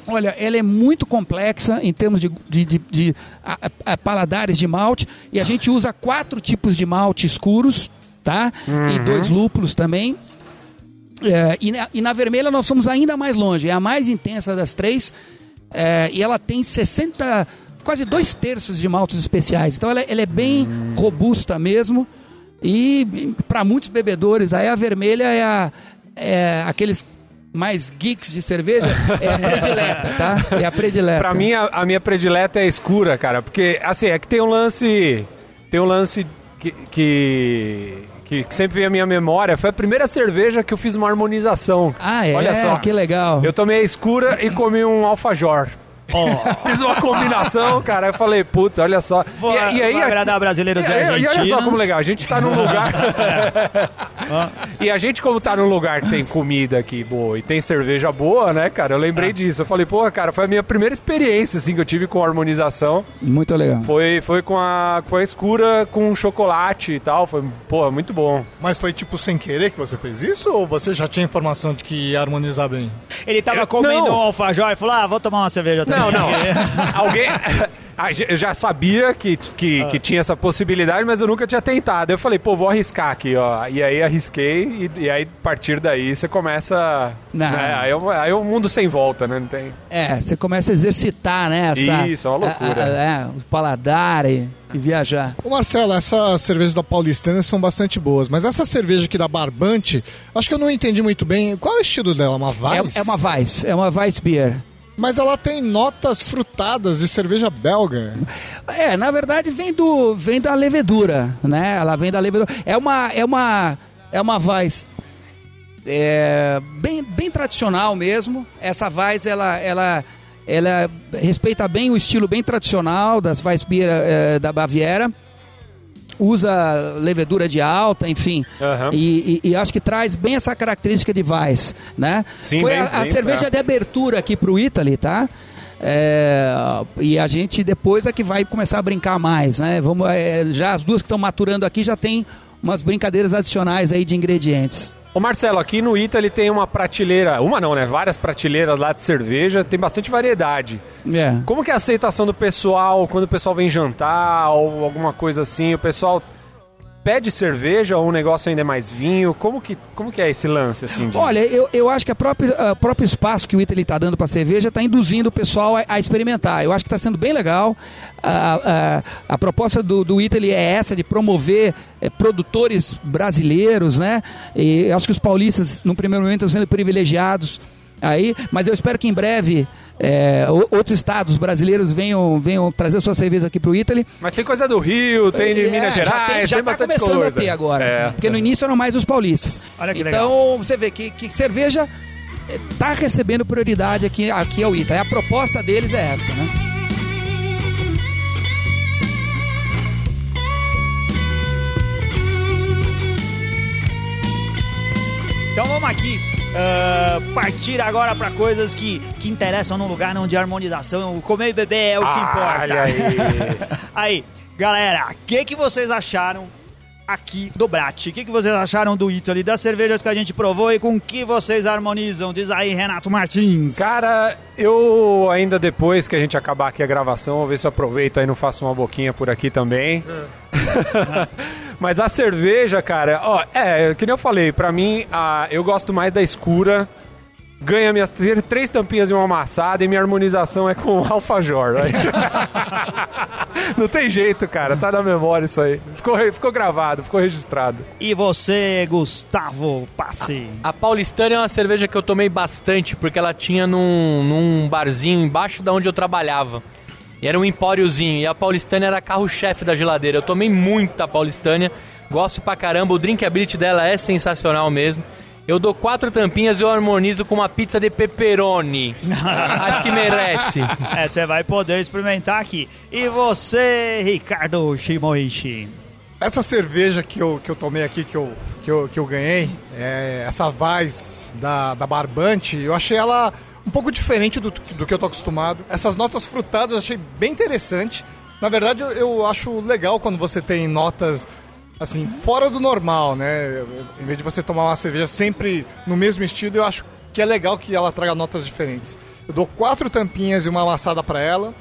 E: Olha, ela é muito complexa em termos de, de, de- de, a- a- a paladares de malte e a gente usa quatro tipos de malte escuros, tá? E dois lúpulos também. É, e, na, e na vermelha nós somos ainda mais longe, é a mais intensa das três é, e ela tem 60, quase dois terços de maltes especiais. Então ela, ela é bem robusta mesmo. E para muitos bebedores, aí a vermelha é, a, é aqueles mais geeks de cerveja, é a predileta, tá? É a predileta.
C: Pra mim, a, a minha predileta é escura, cara. Porque, assim, é que tem um lance. Tem um lance que. que... Que que sempre vem à minha memória, foi a primeira cerveja que eu fiz uma harmonização.
E: Ah, é?
C: Olha só.
E: Que legal.
C: Eu tomei a escura e comi um alfajor. Fiz uma combinação, cara. Eu falei, puta, olha só.
A: Vou,
C: e, e aí,
A: vou agradar brasileiros e
C: e, e olha só como legal, a gente tá num lugar. e a gente, como tá num lugar que tem comida aqui boa e tem cerveja boa, né, cara? Eu lembrei disso. Eu falei, pô, cara, foi a minha primeira experiência, assim, que eu tive com harmonização.
E: Muito legal.
C: Foi, foi com a, com a escura, com chocolate e tal. Foi, pô, muito bom.
D: Mas foi tipo sem querer que você fez isso? Ou você já tinha informação de que ia harmonizar bem?
A: Ele tava comendo
C: não.
A: um alfajor e falou: ah, vou tomar uma cerveja também.
C: Não, não. Alguém. Ah, Eu já sabia que, que, que tinha essa possibilidade, mas eu nunca tinha tentado. Eu falei, pô, vou arriscar aqui, ó. E aí arrisquei, e, e aí a partir daí você começa.
E: Não.
C: né, Aí, é um- aí é um mundo sem volta, né? Não tem.
E: É, você começa a exercitar, né? Essa,
C: Isso, é uma loucura.
E: a- a- é, o paladar e, e viajar.
D: Ô Marcelo, essas cervejas da Paulistana são bastante boas, mas essa cerveja aqui da Barbante, acho que eu não entendi muito bem. Qual é o estilo dela? Uma Weiss?
E: É, é uma Weiss, é uma Weiss Beer.
D: Mas ela tem notas frutadas de cerveja belga.
E: É, na verdade vem do vem da levedura, né? Ela vem da levedura. É uma é uma é uma Weiss é, bem bem tradicional mesmo. Essa Weiss ela ela ela respeita bem o estilo bem tradicional das Weissbier eh, da Baviera. Usa levedura de alta, enfim.
C: Aham.
E: E, e- e acho que traz bem essa característica de Weiss, né?
C: Sim,
E: Foi
C: bem-
E: a, a
C: bem,
E: cerveja
C: é.
E: de abertura aqui pro Italy, tá? É, e a gente depois é que vai começar a brincar mais, né? Vamos, é, já as duas que estão maturando aqui já tem umas brincadeiras adicionais aí de ingredientes.
C: Ô Marcelo, aqui no Ita ele tem uma prateleira, uma não, né? Várias prateleiras lá de cerveja, tem bastante variedade.
E: É.
C: Como que é a aceitação do pessoal quando o pessoal vem jantar ou alguma coisa assim? O pessoal pede cerveja ou o negócio ainda é mais vinho? Como que, como que é esse lance assim? de-
E: Olha, eu, eu acho que a próprio espaço que o Italy está dando para cerveja está induzindo o pessoal a, a experimentar. Eu acho que está sendo bem legal. A, a, a proposta do, do Italy é essa, de promover eh, produtores brasileiros, né? E eu acho que os paulistas, no primeiro momento, estão sendo privilegiados aí, mas eu espero que em breve o- outros estados brasileiros venham, venham trazer suas cervejas aqui para o Italy.
C: Mas tem coisa do Rio, tem de
E: É,
C: Minas
E: já
C: Gerais,
E: tem,
C: tem,
E: já tá
C: bastante
E: começando
C: coisa.
E: a ter agora.
C: É.
E: Porque no início eram mais os paulistas.
A: Olha que
E: então, você vê que, que cerveja está recebendo prioridade aqui, aqui ao Ita. A proposta deles é essa, né?
A: Então vamos aqui ah, partir agora para coisas que, que interessam num lugar onde a harmonização, o comer e beber é o que importa.
C: Olha aí.
A: Aí, galera, o que, que vocês acharam aqui do Brat? O que, que vocês acharam do Italy, das cervejas que a gente provou e com que vocês harmonizam? Diz aí, Renato Martins.
C: Cara, eu ainda depois que a gente acabar aqui a gravação, vou ver se eu aproveito aí e não faço uma boquinha por aqui também. Mas a cerveja, cara, ó, é, que nem eu falei, pra mim, a, eu gosto mais da escura. Ganha minhas tr- três tampinhas e uma amassada e minha harmonização é com alfajor. Não tem jeito, cara, tá na memória isso aí. Ficou, ficou gravado, ficou registrado.
A: E você, Gustavo Passe?
B: A Paulistana é uma cerveja que eu tomei bastante, porque ela tinha num, num barzinho embaixo da onde eu trabalhava. E era um empóriozinho, e a Paulistânia era carro-chefe da geladeira. Eu tomei muita Paulistânia, gosto pra caramba, o drinkability dela é sensacional mesmo. Eu dou quatro tampinhas e eu harmonizo com uma pizza de pepperoni. Acho que merece.
A: É, você vai poder experimentar aqui. E você, Ricardo Shimoishi?
D: Essa cerveja que eu, que eu tomei aqui, que eu, que eu, que eu ganhei, é, essa Weiss da, da Barbante, eu achei ela um pouco diferente do, do que eu tô acostumado. Essas notas frutadas eu achei bem interessante. Na verdade, eu, eu acho legal quando você tem notas assim, fora do normal, né? Em vez de você tomar uma cerveja sempre no mesmo estilo, eu acho que é legal que ela traga notas diferentes. Eu dou quatro tampinhas e uma amassada pra ela.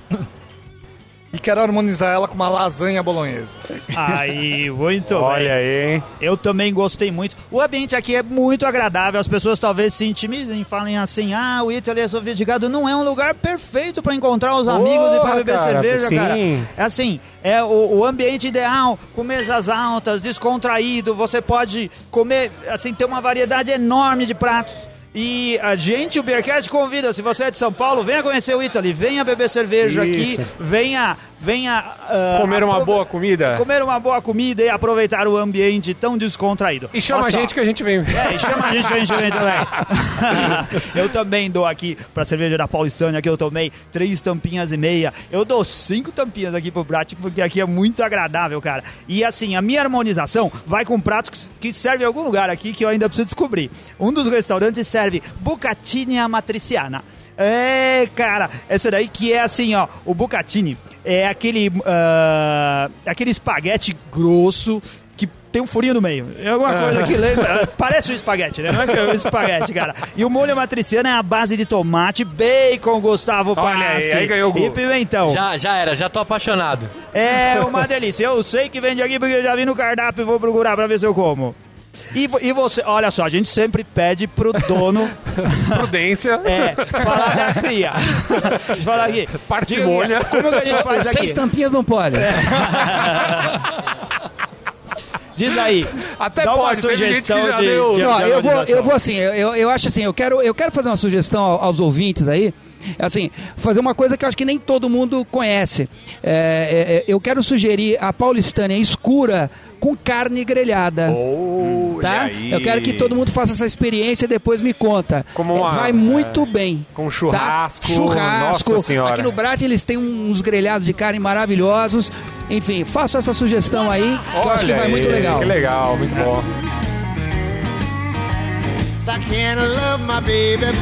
D: E quero harmonizar ela com uma lasanha bolonhesa.
A: Aí, muito bem.
C: Olha aí, hein?
A: Eu também gostei muito. O ambiente aqui é muito agradável. As pessoas talvez se intimidem e falem assim: ah, o Italy é sofisticado. Não é um lugar perfeito para encontrar os amigos e para beber
C: cara,
A: cerveja,
C: sim.
A: cara. É assim: é o, o ambiente ideal, com mesas altas, descontraído. Você pode comer, assim, ter uma variedade enorme de pratos. E a gente, o Beercast convida, se você é de São Paulo, venha conhecer o Italy, venha beber cerveja aqui,
C: Isso.
A: venha, venha ah,
C: Comer uma boa comida.
A: comer uma boa comida e aproveitar o ambiente tão descontraído.
C: E chama
A: Olha
C: a
A: só.
C: gente que a gente vem.
A: É, e chama a gente que a gente vem também. eu também dou aqui pra cerveja da Paulistânia, que eu tomei três tampinhas e meia. Eu dou cinco tampinhas aqui pro Brat, porque aqui é muito agradável, cara. E assim, a minha harmonização vai com pratos que serve em algum lugar aqui que eu ainda preciso descobrir. Um dos restaurantes serve bucatini matriciana. É, cara, essa daí que é assim, ó, o bucatini é aquele, ah, aquele espaguete grosso que tem um furinho no meio. É alguma coisa que lembra. Parece um espaguete, né? Não é que é um espaguete, cara. E o molho matriciano é a base de tomate, bacon, Gustavo
C: Olha aí,
A: Passi.
C: aí ganhou o gol.
A: E pimentão.
B: Já, já era, já tô apaixonado.
A: É uma delícia. Eu sei que vende aqui porque eu já vi no cardápio e vou procurar pra ver se eu como. E, e você, olha só, a gente sempre pede pro dono
C: Prudência.
A: é, falar da cria. Deixa eu falar aqui.
C: Parcimônia.
A: Como que a gente faz aqui?
E: Seis tampinhas não pode.
A: Diz aí.
C: Até
A: dá uma
C: pode, gente que
A: sugestão
C: já
A: de,
C: deu.
A: de,
E: Não,
A: de
E: eu vou, eu vou assim, eu, eu acho assim, eu quero, eu quero fazer uma sugestão ao- aos ouvintes aí. Assim, fazer uma coisa que eu acho que nem todo mundo conhece. É, é, é, eu quero sugerir a paulistânia escura com carne grelhada.
C: Olha
E: Tá?
C: aí.
E: Eu quero que todo mundo faça essa experiência e depois me conta.
C: Como
E: É,
C: uma-
E: Vai muito
C: é,
E: bem.
C: com
E: tá?
C: churrasco,
E: Churrasco.
C: nossa senhora.
E: Aqui no Brat eles têm uns grelhados de carne maravilhosos. Enfim, faço essa sugestão aí, que eu acho que
C: Olha
E: vai muito legal.
C: Que legal, muito bom.
F: I can't love my baby.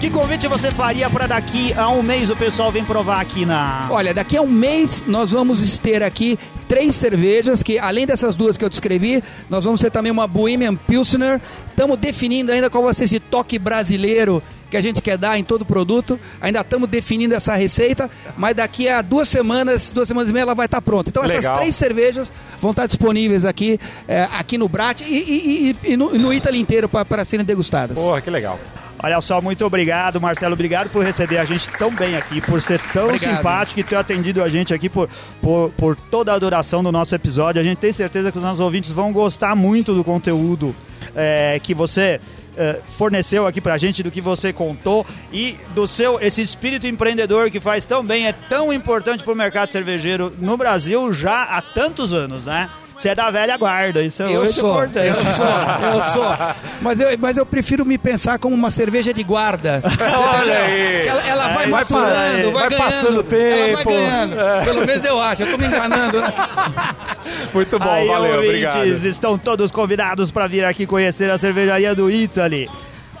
A: Que convite você faria pra daqui a um mês o pessoal vir provar aqui na.
E: Olha, daqui a um mês nós vamos ter aqui três cervejas, que além dessas duas que eu descrevi, nós vamos ter também uma Bohemian Pilsner. Estamos definindo ainda qual vai ser esse toque brasileiro que a gente quer dar em todo produto. Ainda estamos definindo essa receita, mas daqui a duas semanas, duas semanas e meia ela vai estar pronta. Então essas
C: Legal.
E: três cervejas vão estar disponíveis aqui, eh, aqui no Brat e, e- e- e no, no Italy inteiro para serem degustadas.
C: Porra, que legal.
A: Olha só, muito obrigado, Marcelo. Obrigado por receber a gente tão bem aqui, por ser tão
E: Obrigado.
A: simpático e ter atendido a gente aqui por, por, por toda a duração do nosso episódio. A gente tem certeza que os nossos ouvintes vão gostar muito do conteúdo é, que você é, forneceu aqui pra gente, do que você contou e do seu esse espírito empreendedor que faz tão bem, é tão importante pro mercado cervejeiro no Brasil já há tantos anos, né? Você é da velha guarda, isso é
E: Eu
A: muito
E: sou,
A: importante.
E: eu sou, eu sou. Mas eu, mas eu prefiro me pensar como uma cerveja de guarda.
C: Olha aí.
E: Ela, ela vai
A: É
E: maturando,
A: isso aí.
E: vai,
C: Vai
E: ganhando,
C: passando o
E: Ela vai
C: tempo.
E: ganhando. Pelo menos eu acho, eu tô me enganando. né?
C: Muito bom,
A: Aí,
C: valeu,
A: ouvintes,
C: obrigado.
A: estão todos convidados para vir aqui conhecer a cervejaria do Italy.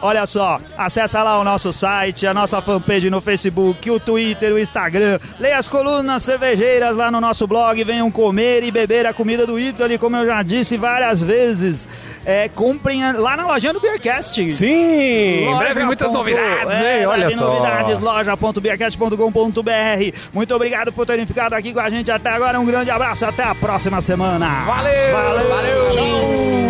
A: Olha só, acessa lá o nosso site, a nossa fanpage no Facebook, o Twitter, o Instagram. Leia as colunas cervejeiras lá no nosso blog. Venham comer e beber a comida do Italy, como eu já disse várias vezes. É, comprem a- lá na lojinha do Beercast.
C: Sim, em
A: Loja
C: breve muitas
A: ponto-
C: novidades,
A: é,
C: hein? Olha só.
A: novidades, loja.beercast.com.br. Muito obrigado por terem ficado aqui com a gente até agora. Um grande abraço, até a próxima semana.
C: Valeu!
A: Valeu!
C: Valeu!
D: Tchau!